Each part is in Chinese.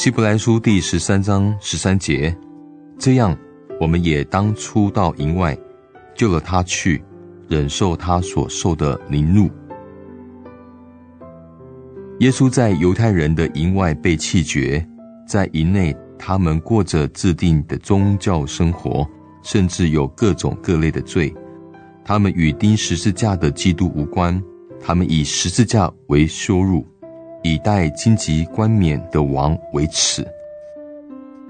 希伯来书第十三章十三节，这样我们也当出到营外，救了他去，忍受他所受的凌辱。耶稣在犹太人的营外被弃绝，在营内他们过着制定的宗教生活，甚至有各种各类的罪。他们与钉十字架的基督无关，他们以十字架为羞辱，以待荆棘冠冕的王为耻。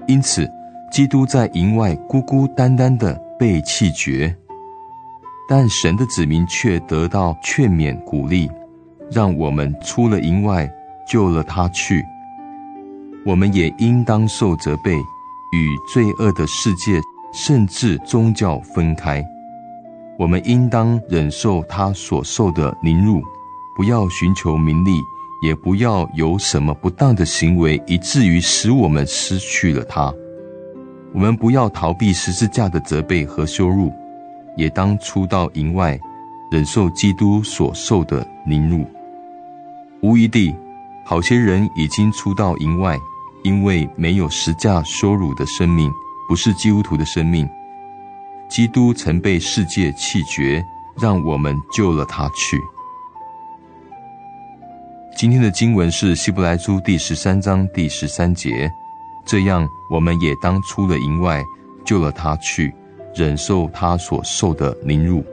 因此，基督在营外孤孤单单的被弃绝，但神的子民却得到劝勉鼓励，让我们出了营外，救了他去。我们也应当受责备，与罪恶的世界甚至宗教分开。我们应当忍受他所受的凌辱，不要寻求名利，也不要有什么不当的行为，以至于使我们失去了他。我们不要逃避十字架的责备和羞辱，也当出到营外，忍受基督所受的凌辱。无疑地，好些人已经出到营外，因为没有十架羞辱的生命，不是基督徒的生命。基督曾被世界弃绝，让我们救了他去。今天的经文是希伯来书第十三章第十三节，这样我们也当出了营外，救了他去，忍受他所受的凌辱。